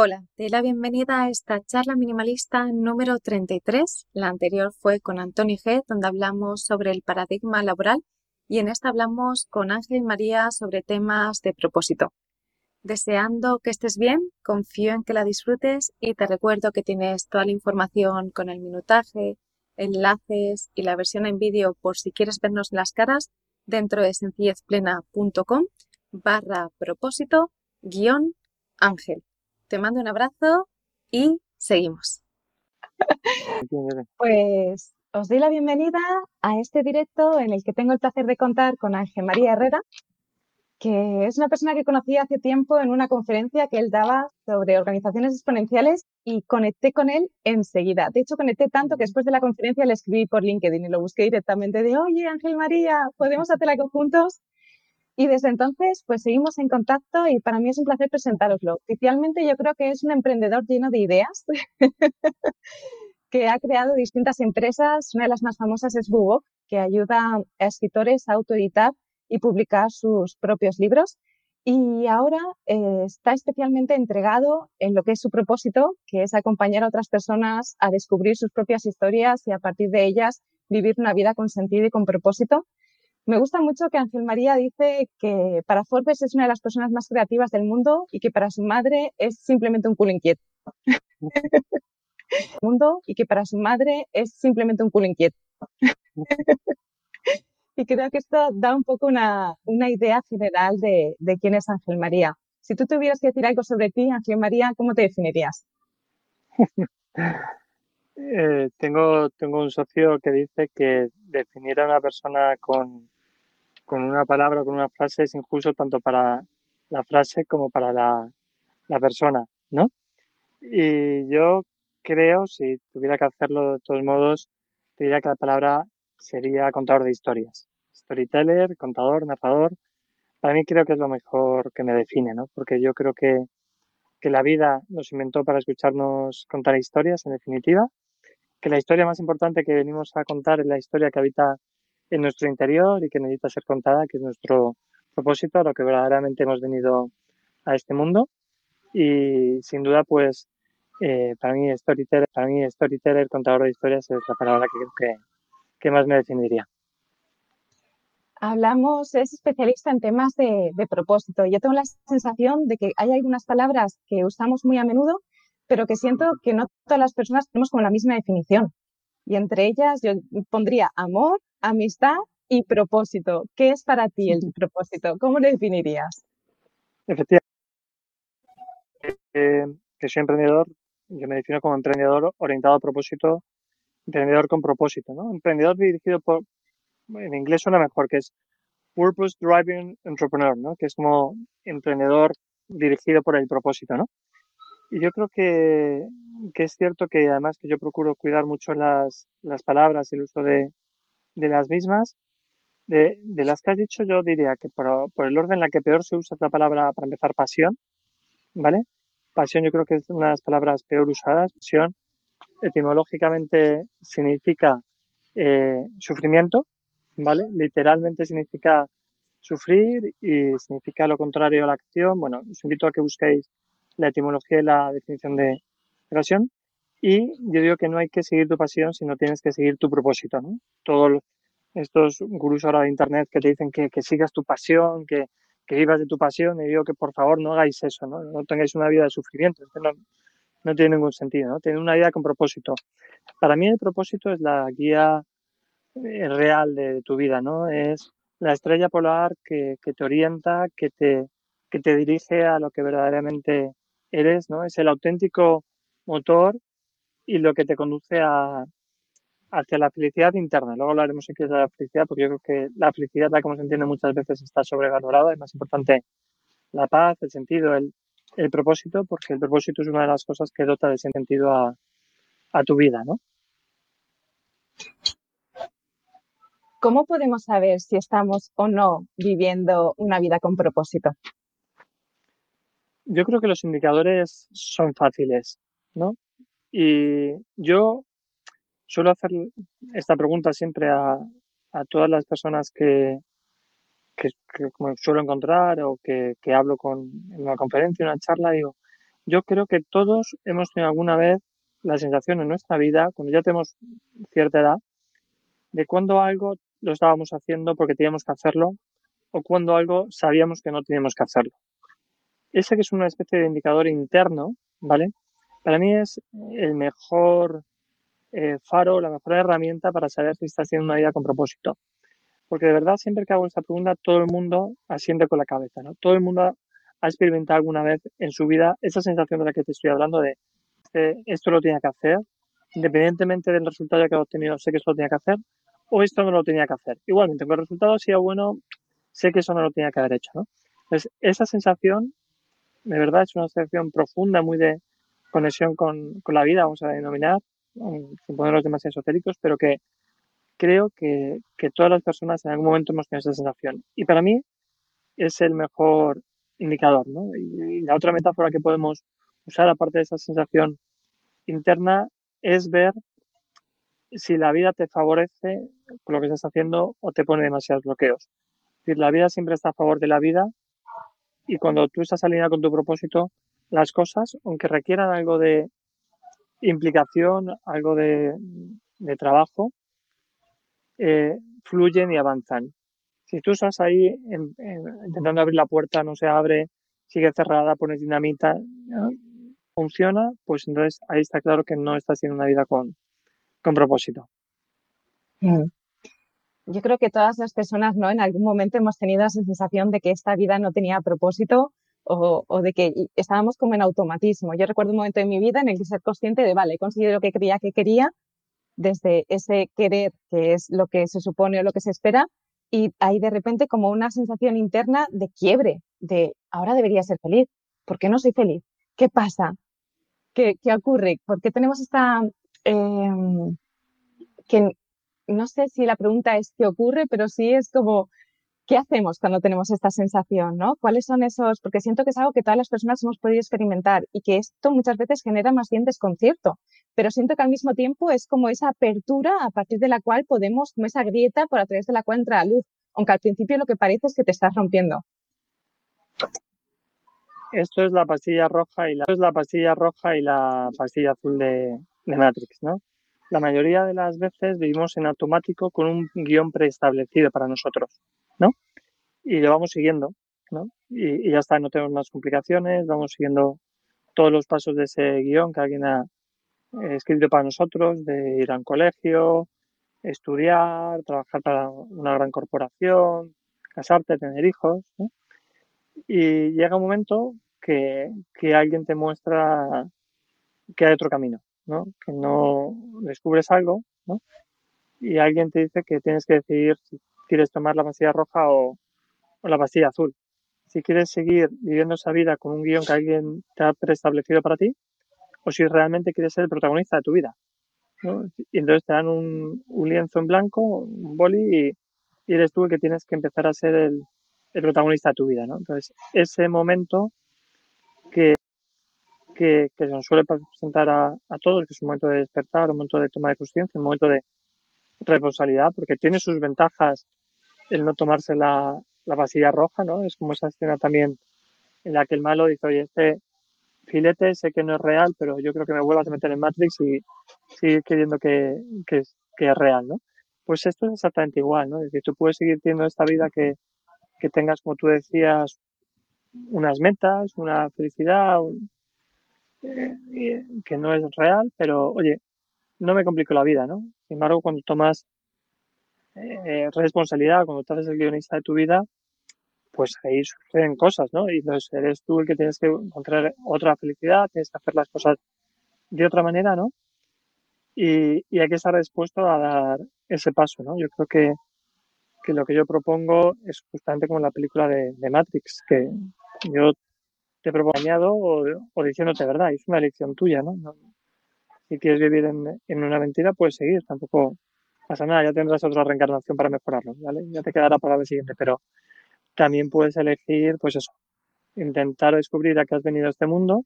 Hola, te doy la bienvenida a esta charla minimalista número 33. La anterior fue con Antonio G, donde hablamos sobre el paradigma laboral y en esta hablamos con Ángel María sobre temas de propósito. Deseando que estés bien, confío en que la disfrutes y te recuerdo que tienes toda la información con el minutaje, enlaces y la versión en vídeo por si quieres vernos las caras dentro de sencillezplena.com barra propósito guion ángel. Te mando un abrazo y seguimos. Pues os doy la bienvenida a este directo en el que tengo el placer de contar con Ángel María Herrera, que es una persona que conocí hace tiempo en una conferencia que él daba sobre organizaciones exponenciales y conecté con él enseguida. De hecho, conecté tanto que después de la conferencia le escribí por LinkedIn y lo busqué directamente de, oye, Ángel María, ¿podemos hacer algo juntos? Y desde entonces, pues seguimos en contacto y para mí es un placer presentároslo. Oficialmente yo creo que es un emprendedor lleno de ideas que ha creado distintas empresas. Una de las más famosas es Bubok, que ayuda a escritores a autoeditar y publicar sus propios libros. Y ahora eh, está especialmente entregado en lo que es su propósito, que es acompañar a otras personas a descubrir sus propias historias y a partir de ellas vivir una vida con sentido y con propósito. Me gusta mucho que Ángel María dice que para Forbes es una de las personas más creativas del mundo y que para su madre es simplemente un culo inquieto. mundo y que para su madre es simplemente un culo inquieto. y creo que esto da un poco una, una idea general de, de, quién es Ángel María. Si tú tuvieras que decir algo sobre ti, Ángel María, ¿cómo te definirías? eh, tengo, tengo un socio que dice que definir a una persona con, con una palabra, con una frase es injusto tanto para la frase como para la, persona, ¿no? Y yo creo, si tuviera que hacerlo de todos modos, diría que la palabra sería contador de historias. Storyteller, contador, narrador. Para mí creo que es lo mejor que me define, ¿no? Porque yo creo que, que la vida nos inventó para escucharnos contar historias, en definitiva. Que la historia más importante que venimos a contar es la historia que habita en nuestro interior y que necesita ser contada, que es nuestro propósito, a lo que verdaderamente hemos venido a este mundo. Y sin duda, pues, eh, para mí storyteller, para mí storyteller, contador de historias, es la palabra que creo que, que más me definiría. Hablamos, es especialista en temas de, de, propósito. Yo tengo la sensación de que hay algunas palabras que usamos muy a menudo, pero que siento que no todas las personas tenemos como la misma definición. Y entre ellas yo pondría amor, amistad y propósito. ¿Qué es para ti el propósito? ¿Cómo lo definirías? Efectivamente. Eh, que soy emprendedor, yo me defino como emprendedor orientado a propósito, emprendedor con propósito, ¿no? Emprendedor dirigido por, en inglés suena mejor, que es Purpose Driving Entrepreneur, ¿no? Que es como emprendedor dirigido por el propósito, ¿no? Y yo creo que, que es cierto que además que yo procuro cuidar mucho las, las palabras y el uso de, de las mismas, de, las que has dicho, yo diría que por, por, el orden en la que peor se usa la palabra, para empezar, pasión, ¿vale? Pasión yo creo que es una de las palabras peor usadas. Pasión etimológicamente significa eh, sufrimiento, ¿vale? Literalmente significa sufrir y significa lo contrario a la acción. Bueno, os invito a que busquéis la etimología y la definición de pasión. Y yo digo que no hay que seguir tu pasión, sino tienes que seguir tu propósito, ¿no? Todos estos gurús ahora de internet que te dicen que, que sigas tu pasión, que, que, vivas de tu pasión, y digo que por favor no hagáis eso, ¿no? No tengáis una vida de sufrimiento, no, no tiene ningún sentido, ¿no? Tener una vida con propósito. Para mí el propósito es la guía eh, real de tu vida, ¿no? Es la estrella polar que, que te orienta, que te, que te dirige a lo que verdaderamente eres, ¿no? Es el auténtico motor y lo que te conduce a, hacia la felicidad interna. Luego hablaremos en qué es la felicidad, porque yo creo que la felicidad, como se entiende muchas veces, está sobrevalorada. Es más importante la paz, el sentido, el, el propósito, porque el propósito es una de las cosas que dota de sentido a, a tu vida, ¿no? ¿Cómo podemos saber si estamos o no viviendo una vida con propósito? Yo creo que los indicadores son fáciles, ¿no? Y yo suelo hacer esta pregunta siempre a, a todas las personas que, que, suelo encontrar o que, que, hablo con, en una conferencia, en una charla, digo, yo creo que todos hemos tenido alguna vez la sensación en nuestra vida, cuando ya tenemos cierta edad, de cuando algo lo estábamos haciendo porque teníamos que hacerlo o cuando algo sabíamos que no teníamos que hacerlo. Ese que es una especie de indicador interno, ¿vale? Para mí es el mejor eh, faro, la mejor herramienta para saber si estás haciendo una vida con propósito. Porque de verdad, siempre que hago esta pregunta, todo el mundo asiente con la cabeza, ¿no? Todo el mundo ha experimentado alguna vez en su vida esa sensación de la que te estoy hablando de esto lo tenía que hacer, independientemente del resultado que he obtenido, sé que esto lo tenía que hacer, o esto no lo tenía que hacer. Igualmente, aunque el resultado sea bueno, sé que eso no lo tenía que haber hecho, ¿no? Entonces, esa sensación, de verdad, es una sensación profunda, muy de conexión con, con la vida, vamos a denominar, sin ponerlos demasiado esotéricos, pero que creo que, que todas las personas en algún momento hemos tenido esa sensación. Y para mí es el mejor indicador, ¿no? Y, la otra metáfora que podemos usar, aparte de esa sensación interna, es ver si la vida te favorece con lo que estás haciendo o te pone demasiados bloqueos. Es decir, la vida siempre está a favor de la vida y cuando tú estás alineado con tu propósito, las cosas, aunque requieran algo de implicación, algo de, trabajo, eh, fluyen y avanzan. Si tú estás ahí intentando abrir la puerta, no se abre, sigue cerrada, pones dinamita, funciona, pues entonces ahí está claro que no estás haciendo una vida con, con propósito. Mm. Yo creo que todas las personas, ¿no? En algún momento hemos tenido esa sensación de que esta vida no tenía propósito o, o, de que estábamos como en automatismo. Yo recuerdo un momento en mi vida en el que ser consciente de, vale, he conseguido lo que creía que quería, desde ese querer, que es lo que se supone o lo que se espera, y hay de repente como una sensación interna de quiebre, de ahora debería ser feliz, ¿por qué no soy feliz? ¿Qué pasa? ¿Qué, qué ocurre? ¿Por qué tenemos esta... Em, que no sé si la pregunta es qué ocurre, pero sí es como, ¿qué hacemos cuando tenemos esta sensación? ¿no? ¿Cuáles son esos? Porque siento que es algo que todas las personas hemos podido experimentar y que esto muchas veces genera más bien desconcierto, pero siento que al mismo tiempo es como esa apertura a partir de la cual podemos, como esa grieta por a través de la cual entra la luz, aunque al principio lo que parece es que te estás rompiendo. Esto es la pastilla roja y la, es la pastilla roja y la pastilla azul de, de Matrix, ¿no? La mayoría de las veces vivimos en automático con un guion preestablecido para nosotros, ¿no? Y lo vamos siguiendo, ¿no? Y, ya está, no tenemos más complicaciones, vamos siguiendo todos los pasos de ese guion que alguien ha, escrito para nosotros, de ir a un colegio, estudiar, trabajar para una gran corporación, casarte, tener hijos. Y llega un momento que, que, alguien te muestra que hay otro camino, ¿no? que no descubres algo ¿no? y alguien te dice que tienes que decidir si quieres tomar la pastilla roja o, la pastilla azul. Si quieres seguir viviendo esa vida con un guion que alguien te ha preestablecido para ti, o si realmente quieres ser el protagonista de tu vida. Y entonces te dan un, lienzo en blanco, un boli, y, eres tú el que tienes que empezar a ser el, protagonista de tu vida. ¿no? Entonces, ese momento que, que, se nos suele presentar a, todos, que es un momento de despertar, un momento de toma de conciencia, un momento de responsabilidad, porque tiene sus ventajas el no tomarse la, la pasilla roja, ¿no? Es como esa escena también en la que el malo dice, oye, este, filete, sé que no es real, pero yo creo que me vuelvas a meter en Matrix y seguir queriendo que, que, es, real, ¿no? Pues esto es exactamente igual, ¿no? Es decir, tú puedes seguir teniendo esta vida que, que tengas, como tú decías, unas metas, una felicidad, eh, que no es real, pero oye, no me complico la vida, ¿no? Sin embargo, cuando tomas eh, responsabilidad, cuando te haces el guionista de tu vida, pues ahí suceden cosas, ¿no? Y entonces eres tú el que tienes que encontrar otra felicidad, tienes que hacer las cosas de otra manera, ¿no? Y, hay que estar dispuesto a dar ese paso, ¿no? Yo creo que, lo que yo propongo es justamente como la película de, Matrix, que yo te propongo o, diciéndote verdad, es una elección tuya, ¿no? Si quieres vivir en, en, una mentira, puedes seguir, tampoco pasa nada, ya tendrás otra reencarnación para mejorarlo, ¿vale? Ya te quedará para el siguiente, pero también puedes elegir, pues eso, intentar descubrir a qué has venido a este mundo,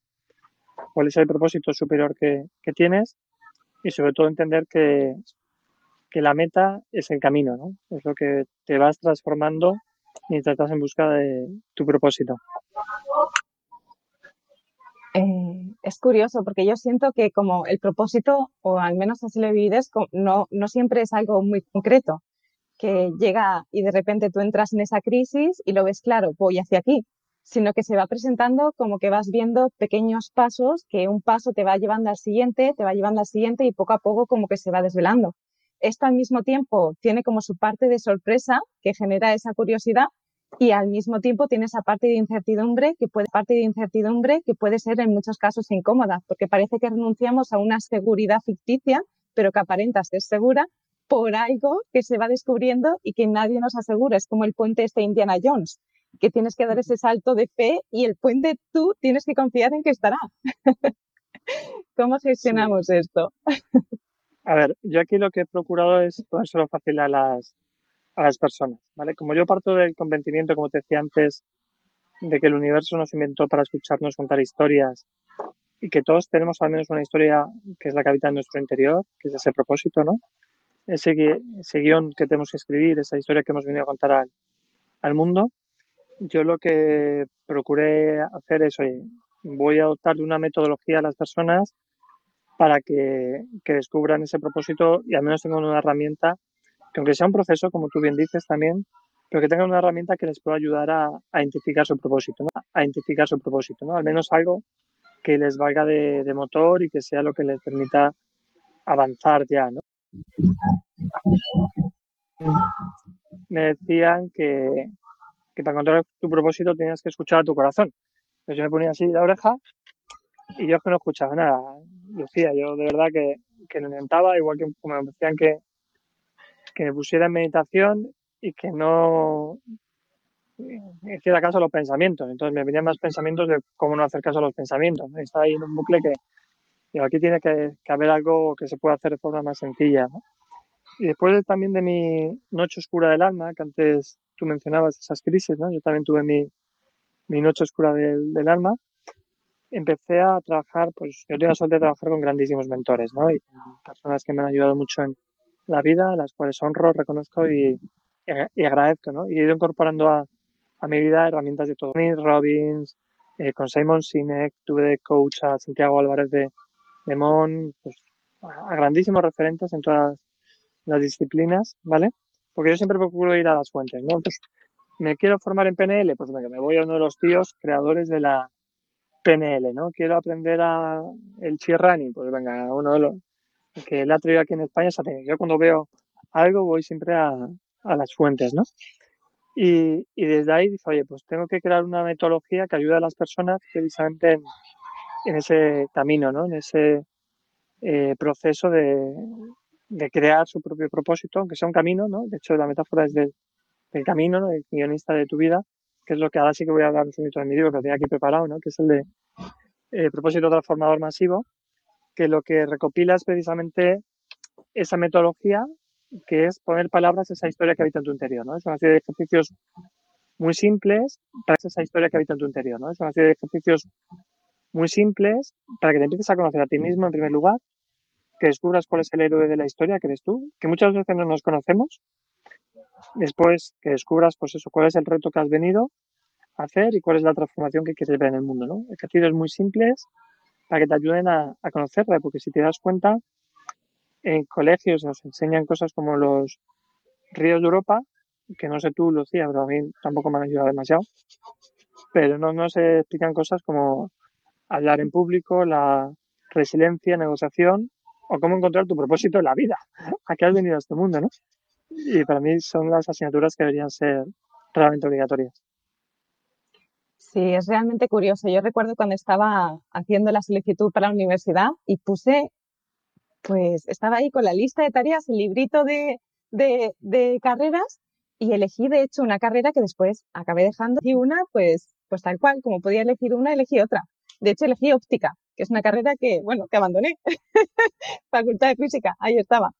cuál es el propósito superior que, tienes y sobre todo entender que, la meta es el camino, ¿no? Es lo que te vas transformando mientras estás en busca de tu propósito. Eh, es curioso porque yo siento que como el propósito, o al menos así lo vivides, no, no siempre es algo muy concreto, que llega y de repente tú entras en esa crisis y lo ves claro, voy hacia aquí, sino que se va presentando como que vas viendo pequeños pasos, que un paso te va llevando al siguiente, te va llevando al siguiente y poco a poco como que se va desvelando. Esto al mismo tiempo tiene como su parte de sorpresa que genera esa curiosidad y al mismo tiempo tiene esa parte de incertidumbre que puede parte de incertidumbre que puede ser en muchos casos incómoda porque parece que renunciamos a una seguridad ficticia pero que aparenta ser segura por algo que se va descubriendo y que nadie nos asegura. Es como el puente este Indiana Jones que tienes que dar ese salto de fe y el puente tú tienes que confiar en que estará. ¿Cómo gestionamos esto? A ver, yo aquí lo que he procurado es ponérselo fácil a las, a las personas, ¿vale? Como yo parto del convencimiento, como te decía antes, de que el universo nos inventó para escucharnos contar historias y que todos tenemos al menos una historia que es la que habita en nuestro interior, que es ese propósito, ¿no? Ese, ese guion que tenemos que escribir, esa historia que hemos venido a contar al, al mundo. Yo lo que procuré hacer es, oye, voy a adoptar una metodología a las personas para que, descubran ese propósito y al menos tengan una herramienta, que aunque sea un proceso, como tú bien dices también, pero que tengan una herramienta que les pueda ayudar a, identificar su propósito, ¿no? a identificar su propósito, ¿no? al menos algo que les valga de, motor y que sea lo que les permita avanzar ya. ¿no? Me decían que, que para encontrar tu propósito tenías que escuchar a tu corazón. Entonces yo me ponía así la oreja y yo es que no escuchaba nada, Lucía. Yo de verdad que, que lo intentaba, igual que como me decían que, que me pusiera en meditación y que no hiciera caso a los pensamientos. Entonces me venían más pensamientos de cómo no hacer caso a los pensamientos. Estaba ahí en un bucle que aquí tiene que, haber algo que se pueda hacer de forma más sencilla. Y después también de mi noche oscura del alma, que antes tú mencionabas esas crisis, ¿no? yo también tuve mi, mi noche oscura del, del alma empecé a trabajar, pues yo tengo la suerte de trabajar con grandísimos mentores, ¿no? Y personas que me han ayudado mucho en la vida, las cuales honro, reconozco y, agradezco, ¿no? Y he ido incorporando a, a, mi vida herramientas de todo. Robbins, eh, con Simon Sinek, tuve de coach a Santiago Álvarez de, de Mon, pues a grandísimos referentes en todas las disciplinas, ¿vale? Porque yo siempre procuro ir a las fuentes, ¿no? Pues, ¿me quiero formar en PNL? Pues venga, me voy a uno de los tíos creadores de la, PNL, ¿no? Quiero aprender el running, pues venga, uno de los que le ha traído aquí en España es Yo cuando veo algo voy siempre a, a las fuentes, ¿no? Y, y, desde ahí dice, oye, pues tengo que crear una metodología que ayude a las personas precisamente en, en ese camino, ¿no? En ese eh, proceso de, de, crear su propio propósito, aunque sea un camino, ¿no? De hecho, la metáfora es del, del camino, ¿no? El guionista de tu vida que es lo que ahora sí que voy a dar un segundito en mi libro que tenía aquí preparado, ¿no? que es el de eh, propósito transformador masivo, que lo que recopila es precisamente esa metodología que es poner palabras a esa historia que habita en tu interior. ¿no? Es una serie de ejercicios muy simples para esa historia que habita en tu interior. ¿no? Es una serie de ejercicios muy simples para que te empieces a conocer a ti mismo en primer lugar, que descubras cuál es el héroe de la historia que eres tú, que muchas veces no nos conocemos después que descubras, pues eso, cuál es el reto que has venido a hacer y cuál es la transformación que quieres ver en el mundo, ¿no? Ejercicios muy simples para que te ayuden a, conocerla, porque si te das cuenta, en colegios nos enseñan cosas como los ríos de Europa, que no sé tú, Lucía, pero a mí tampoco me han ayudado demasiado, pero no, no se explican cosas como hablar en público, la resiliencia, negociación o cómo encontrar tu propósito en la vida. ¿A qué has venido a este mundo, no? y para mí son las asignaturas que deberían ser realmente obligatorias. Sí, es realmente curioso. Yo recuerdo cuando estaba haciendo la solicitud para la universidad y puse, pues estaba ahí con la lista de tareas, el librito de, de, carreras y elegí de hecho una carrera que después acabé dejando y una pues, pues tal cual, como podía elegir una, elegí otra. De hecho elegí óptica, que es una carrera que, bueno, que abandoné. Facultad de Física, ahí estaba.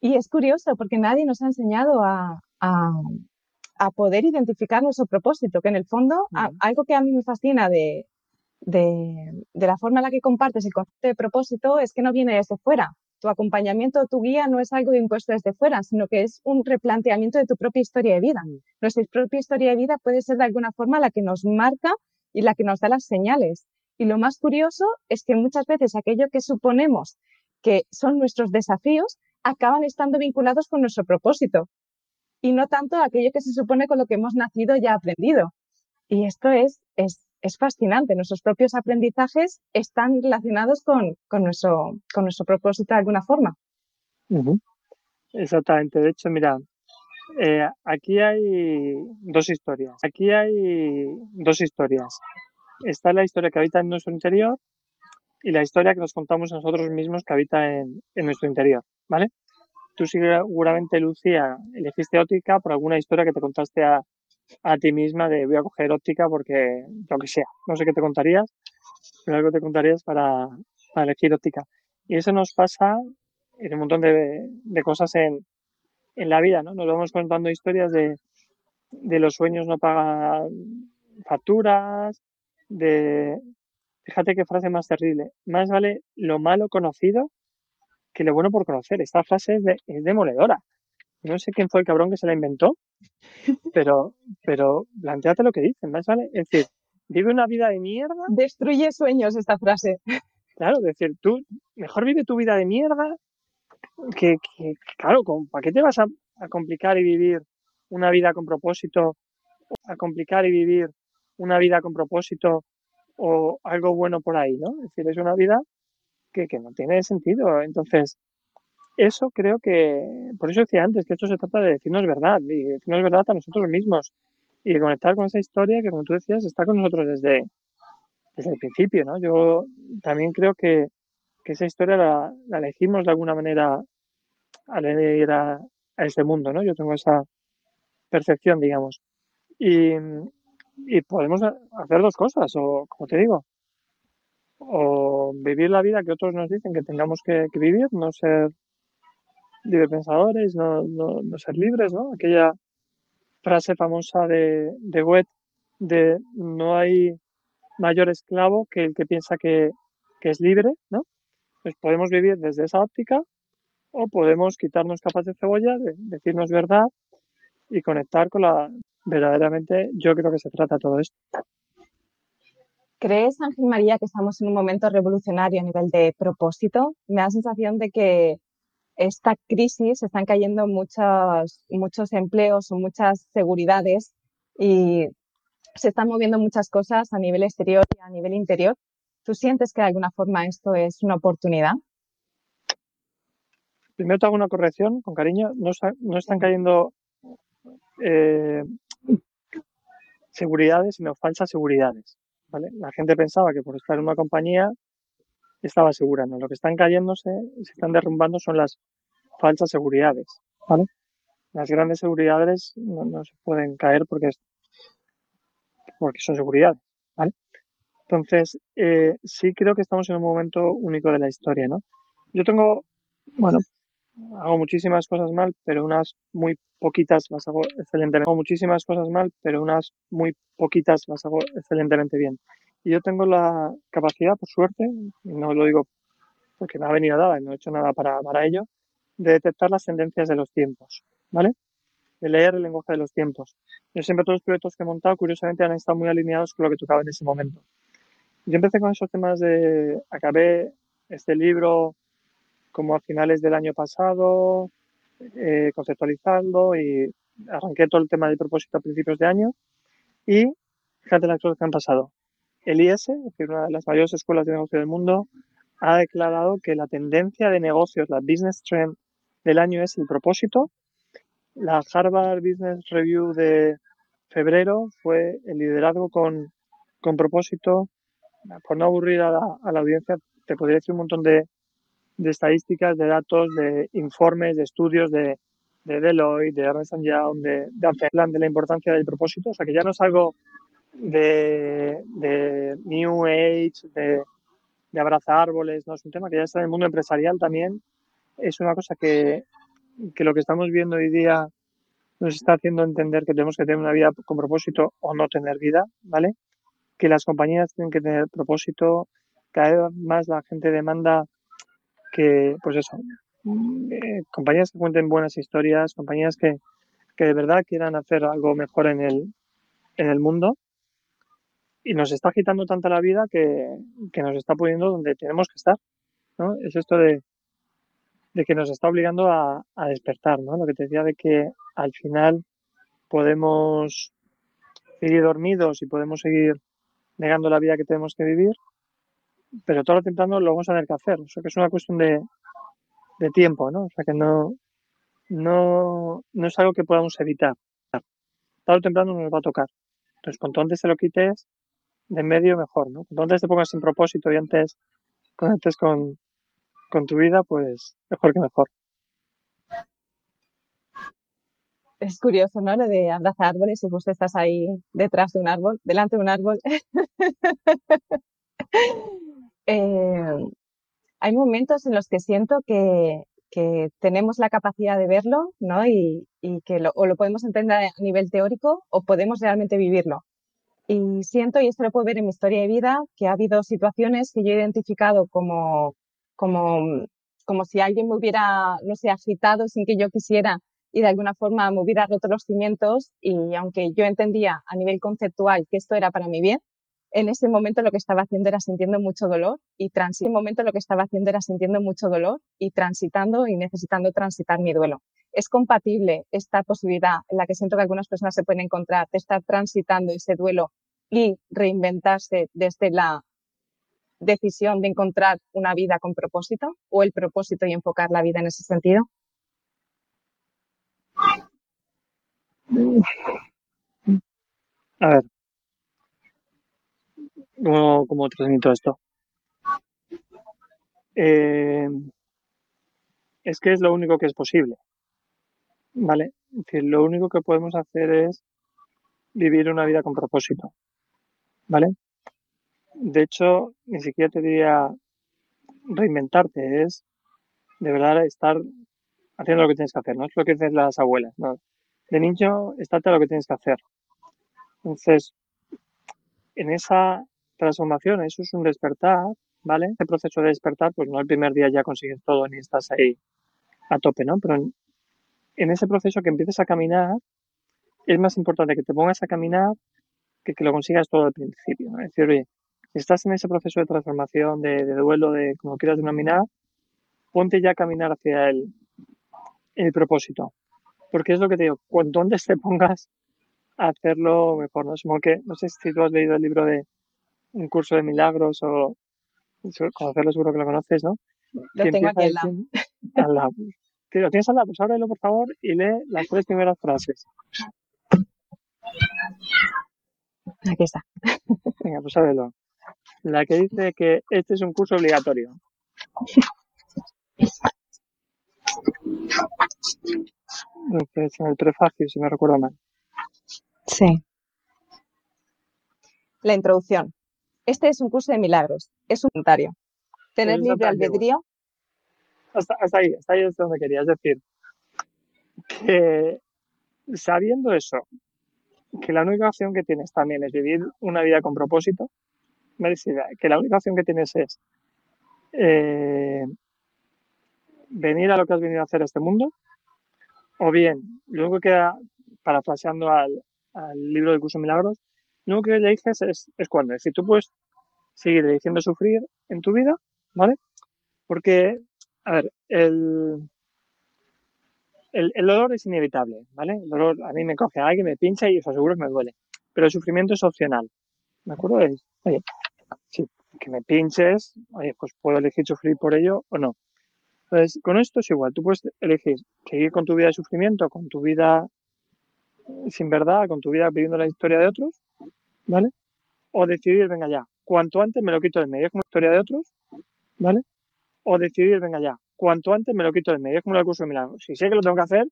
Y es curioso porque nadie nos ha enseñado a, a, a poder identificar nuestro propósito, que en el fondo algo que a mí me fascina de, de, de, la forma en la que compartes el concepto de propósito es que no viene desde fuera. Tu acompañamiento, tu guía no es algo impuesto desde fuera, sino que es un replanteamiento de tu propia historia de vida. Nuestra propia historia de vida puede ser de alguna forma la que nos marca y la que nos da las señales. Y lo más curioso es que muchas veces aquello que suponemos que son nuestros desafíos acaban estando vinculados con nuestro propósito y no tanto aquello que se supone con lo que hemos nacido y aprendido. Y esto es, es, fascinante. Nuestros propios aprendizajes están relacionados con, nuestro, con nuestro propósito de alguna forma. Exactamente. De hecho, mira, eh, aquí hay dos historias. Aquí hay dos historias. Está la historia que habita en nuestro interior y la historia que nos contamos nosotros mismos que habita en, en nuestro interior, ¿vale? Tú seguramente, Lucía, elegiste óptica por alguna historia que te contaste a, a ti misma de voy a coger óptica porque lo que sea. No sé qué te contarías, pero algo te contarías para, para elegir óptica. Y eso nos pasa en un montón de, de cosas en, en, la vida, ¿no? Nos vamos contando historias de, de los sueños no pagan facturas, de... Fíjate qué frase más terrible. Más vale lo malo conocido que lo bueno por conocer. Esta frase es, de, es demoledora. No sé quién fue el cabrón que se la inventó, pero, pero planteate lo que dicen, más vale. Es decir, vive una vida de mierda. Destruye sueños esta frase. Claro, es decir, tú mejor vive tu vida de mierda que, que claro, ¿para qué te vas a, a, complicar y vivir una vida con propósito? A complicar y vivir una vida con propósito o algo bueno por ahí, ¿no? Es decir, es una vida que, no tiene sentido. Entonces, eso creo que, por eso decía antes, que esto se trata de decirnos verdad, y decirnos verdad a nosotros mismos, y de conectar con esa historia que, como tú decías, está con nosotros desde, desde el principio, ¿no? Yo también creo que, que esa historia la, la, elegimos de alguna manera al ir a, a, este mundo, ¿no? Yo tengo esa percepción, digamos. Y, y podemos hacer dos cosas, o como te digo, o vivir la vida que otros nos dicen que tengamos que, vivir, no ser librepensadores, no, no, ser libres, ¿no? Aquella frase famosa de, de Goethe de no hay mayor esclavo que el que piensa que, que es libre, ¿no? Pues podemos vivir desde esa óptica o podemos quitarnos capas de cebolla, de, decirnos verdad y conectar con la verdaderamente yo creo que se trata todo esto. ¿Crees, Ángel María, que estamos en un momento revolucionario a nivel de propósito? Me da la sensación de que esta crisis están cayendo muchos, muchos empleos o muchas seguridades y se están moviendo muchas cosas a nivel exterior y a nivel interior. ¿Tú sientes que de alguna forma esto es una oportunidad? Primero te hago una corrección, con cariño. No, no están cayendo eh, seguridades, sino falsas seguridades. ¿Vale? La gente pensaba que por estar en una compañía estaba segura. ¿no? Lo que están cayéndose, se están derrumbando son las falsas seguridades. ¿vale? Las grandes seguridades no, se pueden caer porque, es, porque son seguridades. ¿vale? Entonces, eh, sí creo que estamos en un momento único de la historia. ¿no? Yo tengo, bueno, hago muchísimas cosas mal, pero unas muy poquitas las hago excelentemente. Hago muchísimas cosas mal, pero unas muy poquitas las hago excelentemente bien. Y yo tengo la capacidad, por suerte, no lo digo porque me ha venido dada y no he hecho nada para, para ello, de detectar las tendencias de los tiempos, ¿vale? De leer el lenguaje de los tiempos. Yo siempre todos los proyectos que he montado, curiosamente, han estado muy alineados con lo que tocaba en ese momento. Yo empecé con esos temas de, acabé este libro como a finales del año pasado, eh, conceptualizando y arranqué todo el tema de propósito a principios de año y fíjate las cosas que han pasado. El IS, es decir, una de las mayores escuelas de negocio del mundo, ha declarado que la tendencia de negocios, la business trend del año es el propósito. La Harvard Business Review de febrero fue el liderazgo con, con propósito. Por no aburrir a la, a la audiencia, te podría decir un montón de, de estadísticas, de datos, de informes, de estudios de, de Deloitte, de Ernst Young, de, de de la importancia del propósito. O sea, que ya no es algo de, New Age, de, de abrazar árboles, no es un tema que ya está en el mundo empresarial también. Es una cosa que, que lo que estamos viendo hoy día nos está haciendo entender que tenemos que tener una vida con propósito o no tener vida, ¿vale? Que las compañías tienen que tener propósito. Cada vez más la gente demanda que, pues eso, eh, compañías que cuenten buenas historias, compañías que, que de verdad quieran hacer algo mejor en el, en el mundo. y nos está agitando tanta la vida que, que, nos está poniendo donde tenemos que estar, ¿no? Es esto de, de que nos está obligando a, a, despertar, ¿no? Lo que te decía de que al final podemos seguir dormidos y podemos seguir negando la vida que tenemos que vivir, pero todo lo temprano lo vamos a tener que hacer. O sea que es una cuestión de, de tiempo, ¿no? O sea que no, no, no es algo que podamos evitar. Tarde o temprano nos va a tocar. Entonces, cuanto antes te lo quites de en medio, mejor, ¿no? Cuanto antes te pongas en propósito y antes conectes con, con tu vida, pues mejor que mejor. Es curioso, ¿no? Lo de abrazar árboles y justo estás ahí detrás de un árbol, delante de un árbol. eh, hay momentos en los que siento que, que tenemos la capacidad de verlo, ¿no? Y, y que lo, o lo podemos entender a nivel teórico o podemos realmente vivirlo. Y siento, y esto lo puedo ver en mi historia de vida, que ha habido situaciones que yo he identificado como, como, como si alguien me hubiera, no sé, agitado sin que yo quisiera y de alguna forma me hubiera roto los cimientos y aunque yo entendía a nivel conceptual que esto era para mi bien, en ese momento lo que estaba haciendo era sintiendo mucho dolor y en momento lo que estaba haciendo era sintiendo mucho dolor y transitando y necesitando transitar mi duelo. Es compatible esta posibilidad en la que siento que algunas personas se pueden encontrar de estar transitando ese duelo y reinventarse desde la decisión de encontrar una vida con propósito o el propósito y enfocar la vida en ese sentido? A ver, ¿Cómo, cómo transmito esto? Eh, es que es lo único que es posible. ¿Vale? Lo único que podemos hacer es vivir una vida con propósito. ¿Vale? De hecho, ni siquiera te diría reinventarte, es de verdad estar haciendo lo que tienes que hacer, no es lo que dicen las abuelas, ¿no? De niño, estate a lo que tienes que hacer. Entonces, en esa transformación, eso es un despertar, ¿vale? Ese proceso de despertar, pues no el primer día ya consigues todo ni estás ahí a tope, ¿no? Pero en, en ese proceso que empieces a caminar, es más importante que te pongas a caminar que que lo consigas todo al principio, ¿no? Es decir, oye, estás en ese proceso de transformación, de, duelo, de como quieras denominar, ponte ya a caminar hacia el, el propósito. Porque es lo que te digo, cuanto antes te pongas a hacerlo mejor, ¿no? No sé si tú has leído el libro de un curso de milagros o conocerlo seguro que lo conoces, ¿no? Lo tengo aquí al lado. al lado. ¿Lo tienes al lado? Pues ábrelo, por favor, y lee las tres primeras frases. Aquí está. Venga, pues ábrelo. La que dice que este es un curso obligatorio. Entonces, en el prefagio, si me recuerdo mal. Sí. La introducción. Este es un curso de milagros. Es un voluntario. Tener libre albedrío. Hasta, hasta ahí, hasta ahí es donde quería. Es decir, que sabiendo eso, que la única opción que tienes también es vivir una vida con propósito, que la única opción que tienes es eh, venir a lo que has venido a hacer a este mundo, o bien, luego que queda, parafraseando al, al libro del curso de milagros, lo que le dices es, es cuando. Es decir, tú puedes seguir diciendo sufrir en tu vida, ¿vale? Porque, a ver, el, el, el, dolor es inevitable, ¿vale? El dolor a mí me coge a alguien, me pincha y os aseguro que me duele. Pero el sufrimiento es opcional. ¿Me acuerdo? oye, si que me pinches, oye, pues puedo elegir sufrir por ello o no. Entonces, con esto es igual. Tú puedes elegir seguir con tu vida de sufrimiento, con tu vida sin verdad, con tu vida viviendo la historia de otros, ¿vale? O decidir, venga ya, cuanto antes me lo quito del medio, es como la historia de otros, ¿vale? O decidir, venga ya, cuanto antes me lo quito del medio, es como el curso de milagros. Si sé que lo tengo que hacer,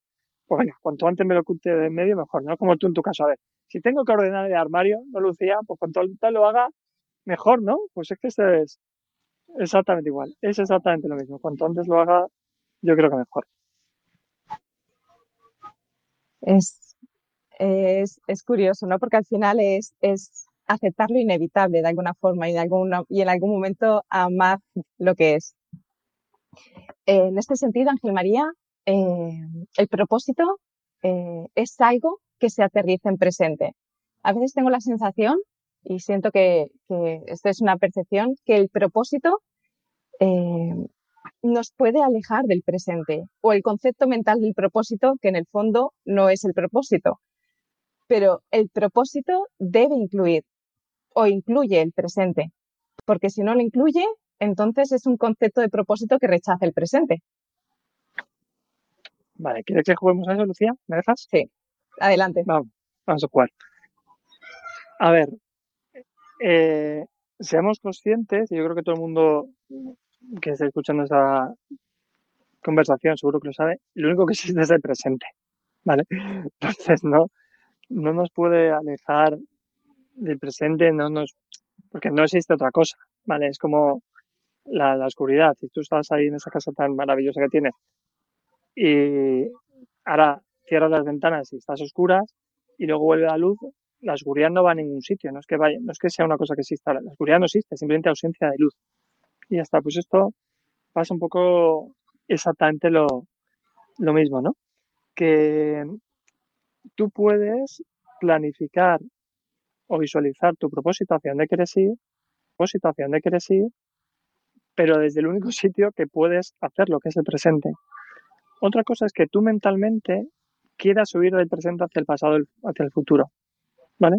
pues venga, cuanto antes me lo quite del medio, mejor, no como tú en tu caso. A ver, si tengo que ordenar el armario, no Lucía, pues cuanto antes lo haga, mejor, ¿no? Pues es que esto es exactamente igual, es exactamente lo mismo. Cuanto antes lo haga, yo creo que mejor. Es es, curioso, ¿no? Porque al final es, es aceptar lo inevitable de alguna forma y, en algún momento amar lo que es. En este sentido, Ángel María, eh, el propósito eh, es algo que se aterriza en presente. A veces tengo la sensación y siento que, que esto es una percepción, que el propósito eh, nos puede alejar del presente o el concepto mental del propósito, que en el fondo no es el propósito. Pero el propósito debe incluir o incluye el presente, porque si no lo incluye, entonces es un concepto de propósito que rechaza el presente. Vale, ¿quieres que juguemos a eso, Lucía? ¿Me dejas? Sí, adelante. Vamos, vamos a jugar. A ver, eh, seamos conscientes, y yo creo que todo el mundo que está escuchando esa conversación seguro que lo sabe, lo único que existe es el presente, ¿vale? Entonces no, no nos puede alejar del presente, no nos, porque no existe otra cosa, ¿vale? Es como la, oscuridad, si tú estás ahí en esa casa tan maravillosa que tienes y ahora cierras las ventanas y estás oscuras y luego vuelve la luz, la oscuridad no va a ningún sitio, no es que vaya, no es que sea una cosa que exista, la oscuridad no existe, simplemente ausencia de luz. Y ya está, pues esto pasa un poco exactamente lo, lo mismo, ¿no? Que tú puedes planificar o visualizar tu propósito hacia dónde quieres ir, propósito hacia dónde ir, pero desde el único sitio que puedes hacerlo, que es el presente. Otra cosa es que tú mentalmente quieras subir del presente hacia el pasado, hacia el futuro, ¿vale?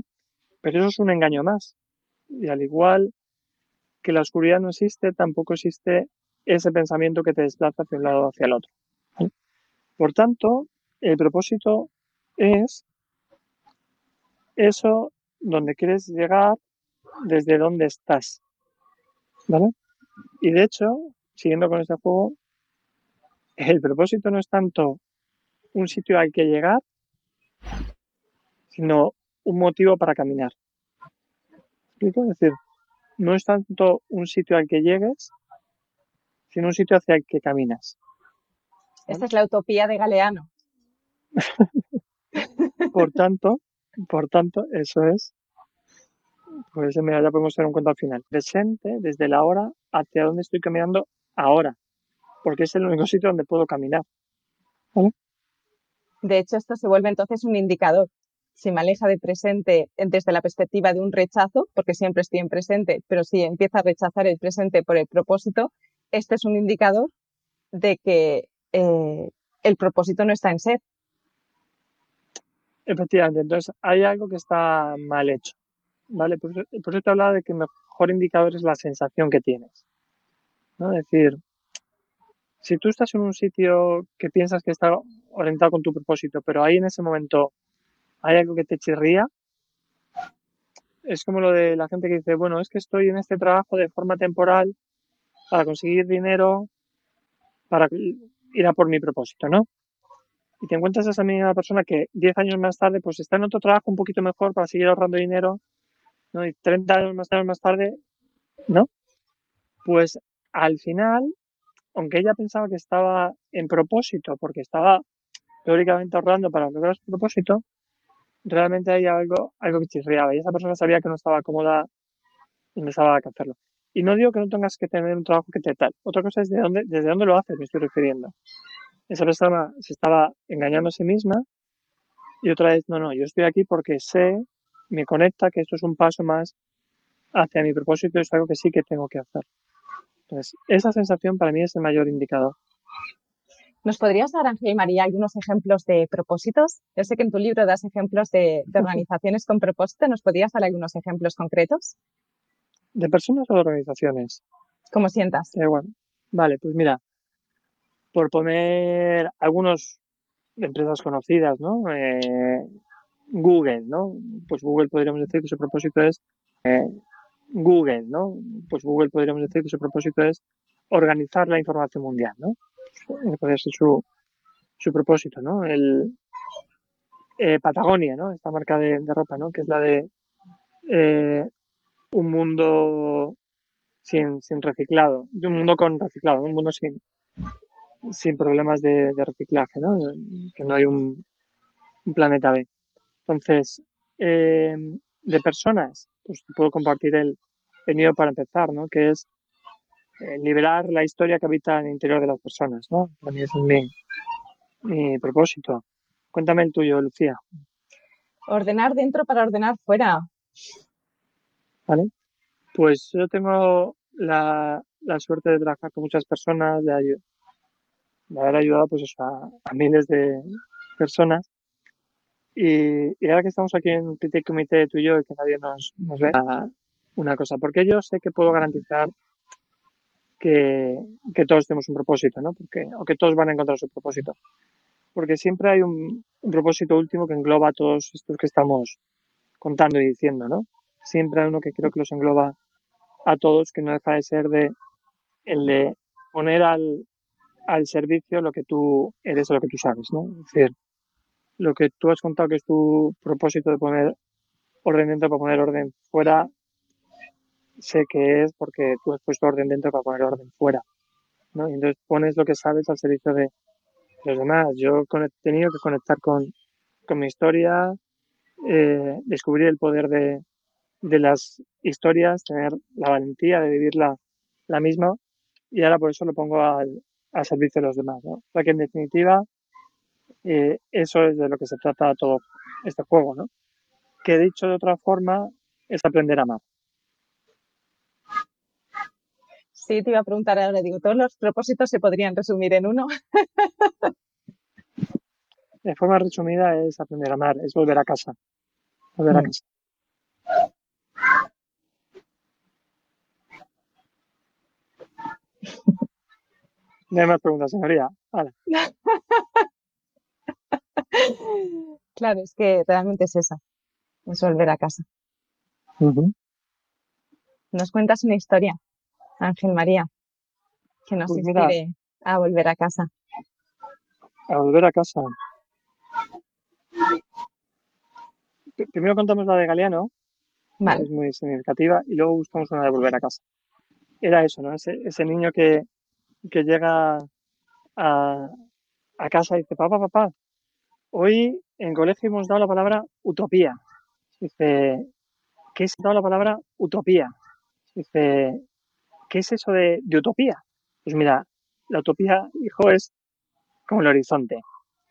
Pero eso es un engaño más. Y al igual que la oscuridad no existe, tampoco existe ese pensamiento que te desplaza hacia un lado o hacia el otro. Por tanto, el propósito es eso donde quieres llegar desde donde estás. ¿Vale? Y de hecho, siguiendo con este juego, el propósito no es tanto un sitio al que llegar, sino un motivo para caminar. Es decir, no es tanto un sitio al que llegues, sino un sitio hacia el que caminas. Esta es la utopía de Galeano. por tanto, por tanto, eso es. Pues mira, ya podemos hacer un cuento al final. Presente, desde la hora, hacia dónde estoy caminando ahora porque es el único sitio donde puedo caminar. De hecho, esto se vuelve entonces un indicador. Si me aleja de presente desde la perspectiva de un rechazo, porque siempre estoy en presente, pero si empieza a rechazar el presente por el propósito, este es un indicador de que eh, el propósito no está en ser. Efectivamente, entonces hay algo que está mal hecho. ¿vale? Por, eso te hablaba de que el mejor indicador es la sensación que tienes. ¿no? Es decir, si tú estás en un sitio que piensas que está orientado con tu propósito, pero ahí en ese momento hay algo que te chirría, es como lo de la gente que dice, bueno, es que estoy en este trabajo de forma temporal para conseguir dinero, para ir a por mi propósito, ¿no? Y te encuentras a esa misma persona que 10 años más tarde, pues está en otro trabajo un poquito mejor para seguir ahorrando dinero, ¿no? Y 30 años más tarde, más tarde, ¿no? Pues al final aunque ella pensaba que estaba en propósito, porque estaba teóricamente ahorrando para lograr su propósito, realmente hay algo, algo que chirriaba y esa persona sabía que no estaba cómoda y no estaba que hacerlo. Y no digo que no tengas que tener un trabajo que te tal. Otra cosa es de dónde, desde dónde lo haces, me estoy refiriendo. Esa persona se estaba engañando a sí misma y otra vez, no, no, yo estoy aquí porque sé, me conecta que esto es un paso más hacia mi propósito es algo que sí que tengo que hacer. Entonces, esa sensación para mí es el mayor indicador. ¿Nos podrías dar, Ángel y María, algunos ejemplos de propósitos? Yo sé que en tu libro das ejemplos de, organizaciones con propósito. ¿Nos podrías dar algunos ejemplos concretos? ¿De personas o de organizaciones? Como sientas. Eh, bueno, vale, pues mira, por poner algunos empresas conocidas, ¿no? Eh, Google, ¿no? Pues Google podríamos decir que su propósito es eh, Google, ¿no? Pues Google podríamos decir que su propósito es organizar la información mundial, ¿no? Puede ser su, su propósito, ¿no? El eh, Patagonia, ¿no? Esta marca de, ropa, ¿no? Que es la de eh, un mundo sin, sin reciclado, un mundo con reciclado, un mundo sin, sin problemas de, reciclaje, ¿no? Que no hay un, un planeta B. Entonces, eh, de personas, pues puedo compartir el venido para empezar, ¿no? Que es eh, liberar la historia que habita en el interior de las personas, ¿no? Para mí es mi, mi propósito. Cuéntame el tuyo, Lucía. Ordenar dentro para ordenar fuera. ¿vale? Pues yo tengo la, la suerte de trabajar con muchas personas, de, ayu- de haber ayudado pues eso, a, a miles de personas. Y, y ahora que estamos aquí en Petit Comité tú y yo y que nadie nos, nos ve, una cosa, porque yo sé que puedo garantizar que, que todos tenemos un propósito, ¿no? Porque, o que todos van a encontrar su propósito. Porque siempre hay un, un propósito último que engloba a todos estos que estamos contando y diciendo, ¿no? Siempre hay uno que creo que los engloba a todos, que no deja de ser de el de poner al, al servicio lo que tú eres o lo que tú sabes, ¿no? Es decir, lo que tú has contado que es tu propósito de poner orden dentro para poner orden fuera, sé que es porque tú has puesto orden dentro para poner orden fuera, ¿no? Y entonces pones lo que sabes al servicio de los demás. Yo he tenido que conectar con, con mi historia, eh, descubrir el poder de, de las historias, tener la valentía de vivir la, la misma y ahora por eso lo pongo al, al servicio de los demás. ¿no? O sea que en definitiva eh, eso es de lo que se trata todo este juego, ¿no? Que dicho de otra forma es aprender a amar. Sí, te iba a preguntar ahora, digo, todos los propósitos se podrían resumir en uno. De forma resumida es aprender a amar, es volver a casa. Volver a Mm. casa. No hay más preguntas, señoría. Vale. Claro, es que realmente es esa, es volver a casa. Nos cuentas una historia, Ángel María, que nos Pues inspire a volver a casa. A volver a casa. Primero contamos la de Galeano, que Vale, es muy significativa, y luego buscamos una de volver a casa. Era eso, ¿no? Ese, ese niño que, que llega a, casa y dice, papá, papá, hoy en colegio hemos dado la palabra utopía. Dice, ¿qué es dado la palabra utopía? Dice, ¿qué es eso de, de utopía? Pues mira, la utopía, hijo, es como el horizonte.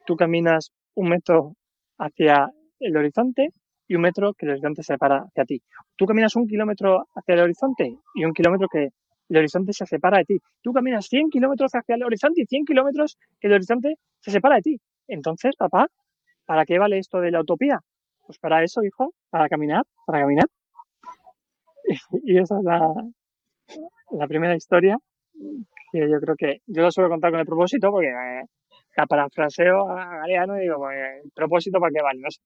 Tú caminas un metro hacia el horizonte y un metro que el horizonte se separa hacia ti. Tú caminas un kilómetro hacia el horizonte y un kilómetro que el horizonte se separa de ti. Tú caminas 100 kilómetros hacia el horizonte y 100 kilómetros el horizonte se separa de ti. Entonces, papá, ¿para qué vale esto de la utopía? Pues para eso, hijo, para caminar, para caminar. Y esa es la, la primera historia que yo creo que yo la suelo contar con el propósito porque eh, la parafraseo a Galeano y digo, pues, el propósito para qué vale, no sé.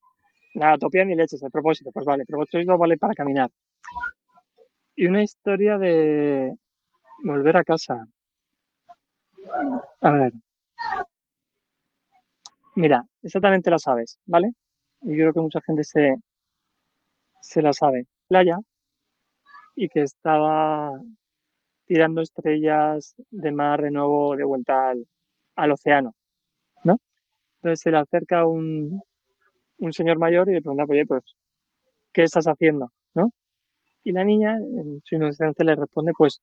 La utopía ni leches, el propósito, pues vale, el propósito vale para caminar. Y una historia de volver a casa. A ver. Mira, exactamente la sabes, ¿vale? Y yo creo que mucha gente se, se la sabe. Playa y que estaba tirando estrellas de mar de nuevo de vuelta al, al océano, ¿no? Entonces se le acerca un, un señor mayor y le pregunta, oye, pues, ¿qué estás haciendo? ¿no? Y la niña, en su inocencia, le responde, pues,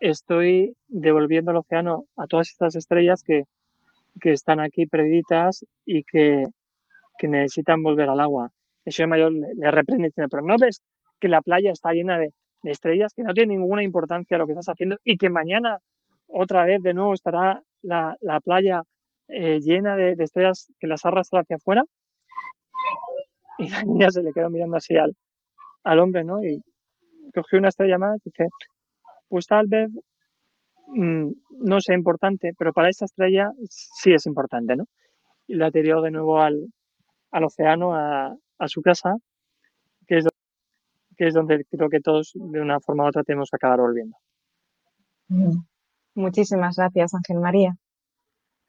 estoy devolviendo al océano a todas estas estrellas que, que están aquí perdidas y que, que necesitan volver al agua. El señor mayor le, le reprende diciendo, pero ¿no ves que la playa está llena de, estrellas, que no tiene ninguna importancia lo que estás haciendo y que mañana otra vez de nuevo estará la, la playa eh, llena de, de estrellas que las arrastra hacia afuera? Y la niña se le quedó mirando así al, al hombre, ¿no? Y cogió una estrella más y dice, pues tal vez mm, no sea importante, pero para esta estrella sí es importante, ¿no? Y la tiró de nuevo al, al océano, a, a su casa, que es, que es donde creo que todos de una forma u otra tenemos que acabar volviendo. Muchísimas gracias, Ángel María.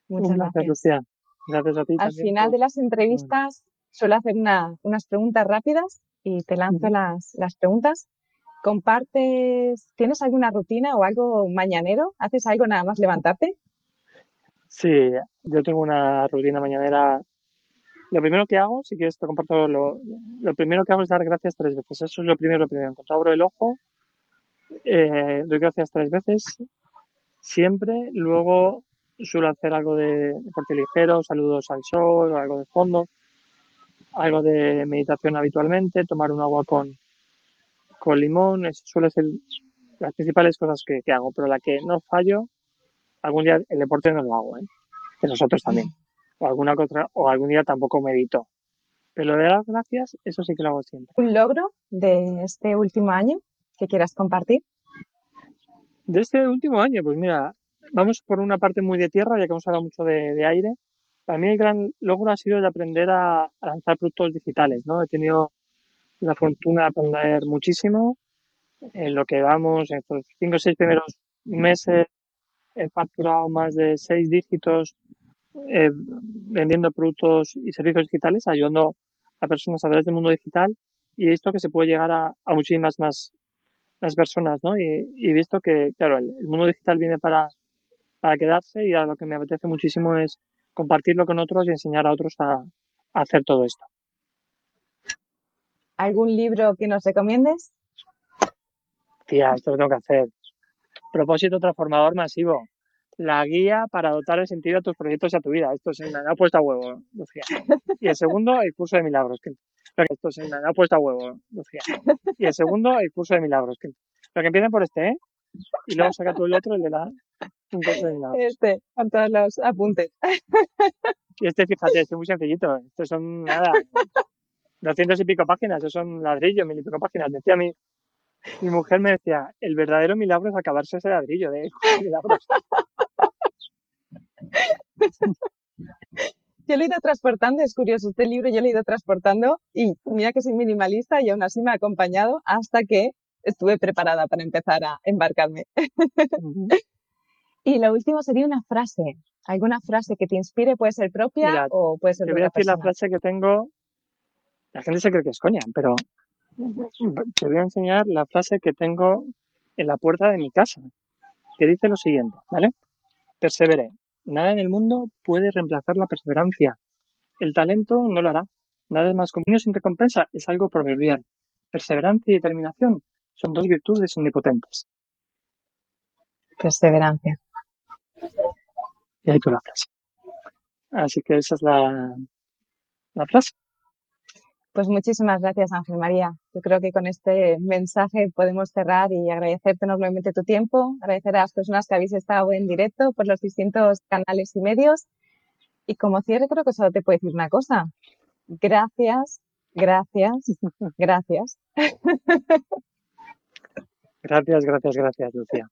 Muchas Un gracias. Lucía. Gracias a ti Al también final por- de las entrevistas suelo hacer una- unas preguntas rápidas y te lanzo las, las preguntas. ¿Compartes, tienes alguna rutina o algo mañanero? ¿Haces algo nada más levantarte? Sí, yo tengo una rutina mañanera. Lo primero que hago, si quieres te comparto, lo, lo primero que hago es dar gracias tres veces. Eso es lo primero, lo primero. Abro el ojo, eh, doy gracias tres veces, siempre. Luego suelo hacer algo de deporte ligero, saludos al sol, algo de fondo, algo de meditación habitualmente, tomar un agua con, con limón, eso suele ser las principales cosas que, hago, pero la que no fallo, algún día el deporte no lo hago, ¿eh? Esos otros también. O alguna otra, o algún día tampoco medito. Pero lo de las gracias, eso sí que lo hago siempre. ¿Un logro de este último año que quieras compartir? De este último año, pues mira, vamos por una parte muy de tierra, ya que hemos hablado mucho de, aire. Para mí el gran logro ha sido de aprender a, lanzar productos digitales, ¿no? He tenido la fortuna de aprender muchísimo. En lo que vamos, en estos cinco o seis primeros meses, he facturado más de seis dígitos eh, vendiendo productos y servicios digitales, ayudando a personas a través del mundo digital y visto que se puede llegar a, muchísimas más, personas, ¿no? Y, he visto que, claro, el, mundo digital viene para, para quedarse y a lo que me apetece muchísimo es compartirlo con otros y enseñar a otros a, a hacer todo esto. ¿Algún libro que nos recomiendes? Tía, esto lo tengo que hacer. Propósito transformador masivo la guía para dotar el sentido a tus proyectos y a tu vida. Esto se me ha puesto a huevo, Lucía. Y el segundo, el curso de milagros. Que, esto se me ha puesto a huevo, Lucía. Y el segundo, el curso de milagros. Que, pero que empiecen por este, ¿eh? Y luego saca tú el otro, el de la... Un curso de milagros. Este, con todos los apuntes. Y este, fíjate, este es muy sencillito. Estos son, nada, doscientos y pico páginas. Estos son ladrillos, mil y pico páginas. Decía mi, mi mujer me decía, el verdadero milagro es acabarse ese ladrillo de milagros. Yo lo he ido transportando, es curioso, este libro yo lo he ido transportando y mira que soy minimalista y aún así me ha acompañado hasta que estuve preparada para empezar a embarcarme. y lo último sería una frase, alguna frase que te inspire, puede ser propia o puede ser Te voy a decir la frase que tengo, la gente se cree que es coña, pero te voy a enseñar la frase que tengo en la puerta de mi casa, que dice lo siguiente, ¿vale? Perseveré, Nada en el mundo puede reemplazar la perseverancia. El talento no lo hará. Nada es más común sin recompensa. Es algo proverbial. Perseverancia y determinación son dos virtudes omnipotentes. Perseverancia. Y ahí tú la frase. Así que esa es la, la frase. Pues muchísimas gracias, Ángel María. Yo creo que con este mensaje podemos cerrar y agradecerte enormemente tu tiempo, agradecer a las personas que habéis estado en directo por los distintos canales y medios. Y como cierre, creo que solo te puedo decir una cosa. Gracias, gracias, gracias. Gracias, gracias, gracias, Lucía.